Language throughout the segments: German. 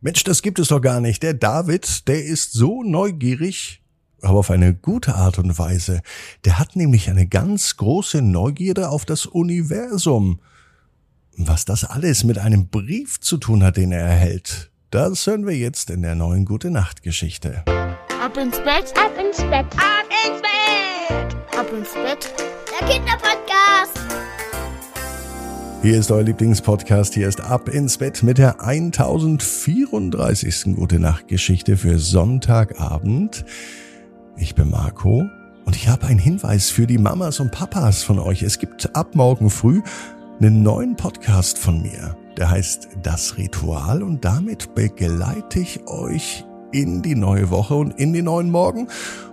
Mensch, das gibt es doch gar nicht. Der David, der ist so neugierig, aber auf eine gute Art und Weise. Der hat nämlich eine ganz große Neugierde auf das Universum. Was das alles mit einem Brief zu tun hat, den er erhält, das hören wir jetzt in der neuen Gute Nacht Geschichte. Ab ins Bett, ab ins Bett, ab ins Bett, ab ins Bett. Der Kinderpodcast. Hier ist euer Lieblingspodcast. Hier ist Ab ins Bett mit der 1034. Gute Nacht Geschichte für Sonntagabend. Ich bin Marco und ich habe einen Hinweis für die Mamas und Papas von euch. Es gibt ab morgen früh einen neuen Podcast von mir. Der heißt Das Ritual und damit begleite ich euch in die neue Woche und in den neuen Morgen.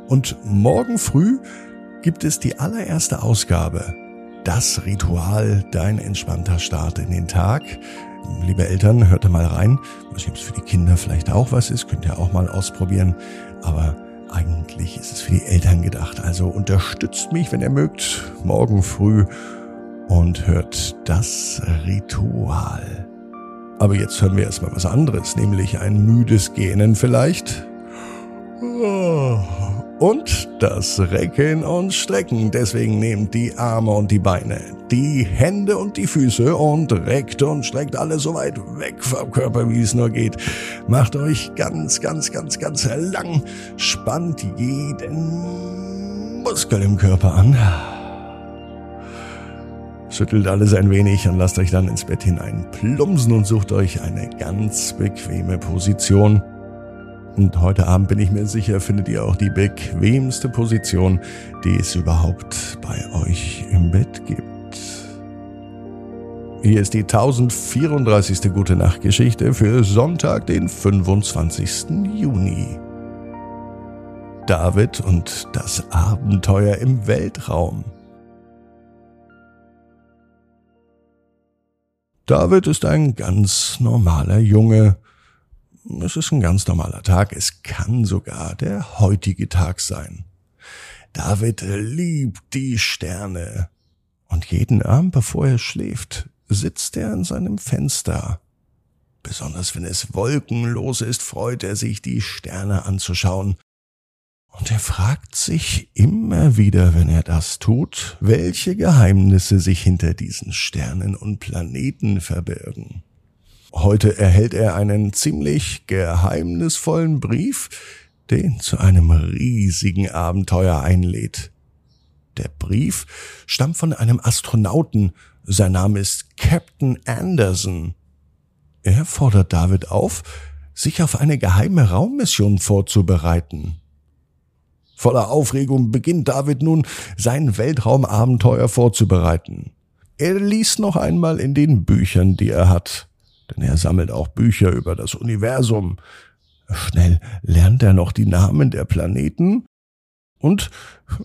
Und morgen früh gibt es die allererste Ausgabe das Ritual, dein entspannter Start in den Tag. Liebe Eltern, hört da mal rein. Was jetzt für die Kinder vielleicht auch was ist, könnt ihr auch mal ausprobieren. Aber eigentlich ist es für die Eltern gedacht. Also unterstützt mich, wenn ihr mögt, morgen früh und hört das Ritual. Aber jetzt hören wir erstmal was anderes, nämlich ein müdes Gähnen vielleicht. Oh und das Recken und Strecken. Deswegen nehmt die Arme und die Beine, die Hände und die Füße und reckt und streckt alles so weit weg vom Körper, wie es nur geht. Macht euch ganz, ganz, ganz, ganz lang. Spannt jeden Muskel im Körper an. Schüttelt alles ein wenig und lasst euch dann ins Bett hinein plumpsen und sucht euch eine ganz bequeme Position. Und heute Abend bin ich mir sicher, findet ihr auch die bequemste Position, die es überhaupt bei euch im Bett gibt. Hier ist die 1034. Gute Nacht Geschichte für Sonntag, den 25. Juni. David und das Abenteuer im Weltraum. David ist ein ganz normaler Junge, es ist ein ganz normaler Tag, es kann sogar der heutige Tag sein. David liebt die Sterne. Und jeden Abend, bevor er schläft, sitzt er an seinem Fenster. Besonders wenn es wolkenlos ist, freut er sich, die Sterne anzuschauen. Und er fragt sich immer wieder, wenn er das tut, welche Geheimnisse sich hinter diesen Sternen und Planeten verbirgen. Heute erhält er einen ziemlich geheimnisvollen Brief, den zu einem riesigen Abenteuer einlädt. Der Brief stammt von einem Astronauten, sein Name ist Captain Anderson. Er fordert David auf, sich auf eine geheime Raummission vorzubereiten. Voller Aufregung beginnt David nun, sein Weltraumabenteuer vorzubereiten. Er liest noch einmal in den Büchern, die er hat denn er sammelt auch Bücher über das Universum. Schnell lernt er noch die Namen der Planeten und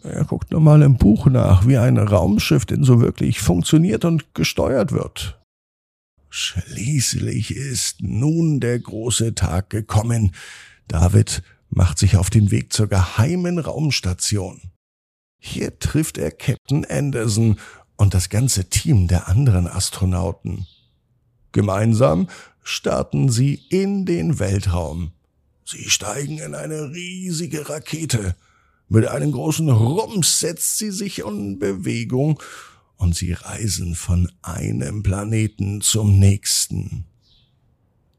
er guckt nochmal im Buch nach, wie ein Raumschiff denn so wirklich funktioniert und gesteuert wird. Schließlich ist nun der große Tag gekommen. David macht sich auf den Weg zur geheimen Raumstation. Hier trifft er Captain Anderson und das ganze Team der anderen Astronauten. Gemeinsam starten sie in den Weltraum. Sie steigen in eine riesige Rakete. Mit einem großen Rums setzt sie sich in Bewegung und sie reisen von einem Planeten zum nächsten.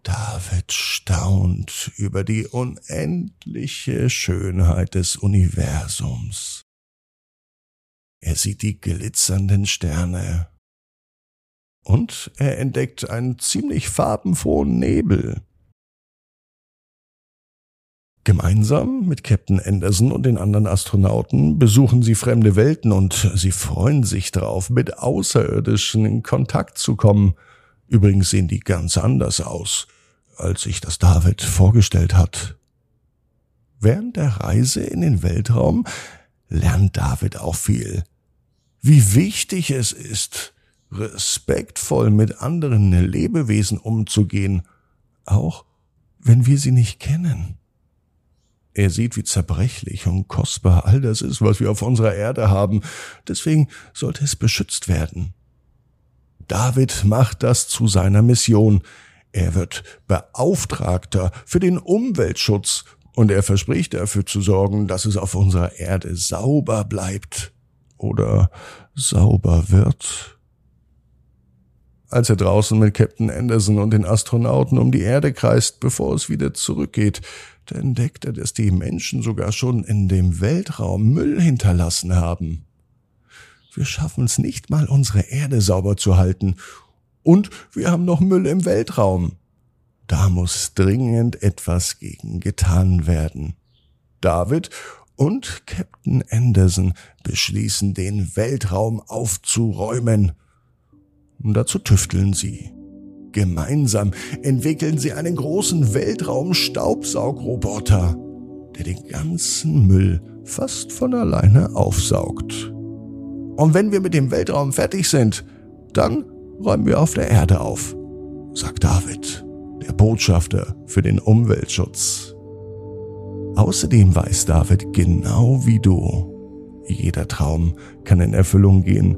David staunt über die unendliche Schönheit des Universums. Er sieht die glitzernden Sterne, und er entdeckt einen ziemlich farbenfrohen Nebel. Gemeinsam mit Captain Anderson und den anderen Astronauten besuchen sie fremde Welten und sie freuen sich darauf, mit Außerirdischen in Kontakt zu kommen. Übrigens sehen die ganz anders aus, als sich das David vorgestellt hat. Während der Reise in den Weltraum lernt David auch viel. Wie wichtig es ist, respektvoll mit anderen Lebewesen umzugehen, auch wenn wir sie nicht kennen. Er sieht, wie zerbrechlich und kostbar all das ist, was wir auf unserer Erde haben. Deswegen sollte es beschützt werden. David macht das zu seiner Mission. Er wird Beauftragter für den Umweltschutz und er verspricht dafür zu sorgen, dass es auf unserer Erde sauber bleibt oder sauber wird. Als er draußen mit Captain Anderson und den Astronauten um die Erde kreist, bevor es wieder zurückgeht, da entdeckt er, dass die Menschen sogar schon in dem Weltraum Müll hinterlassen haben. Wir schaffen es nicht mal, unsere Erde sauber zu halten. Und wir haben noch Müll im Weltraum. Da muss dringend etwas gegen getan werden. David und Captain Anderson beschließen, den Weltraum aufzuräumen. Dazu tüfteln sie. Gemeinsam entwickeln sie einen großen Weltraum-Staubsaugroboter, der den ganzen Müll fast von alleine aufsaugt. Und wenn wir mit dem Weltraum fertig sind, dann räumen wir auf der Erde auf, sagt David, der Botschafter für den Umweltschutz. Außerdem weiß David genau wie du, jeder Traum kann in Erfüllung gehen,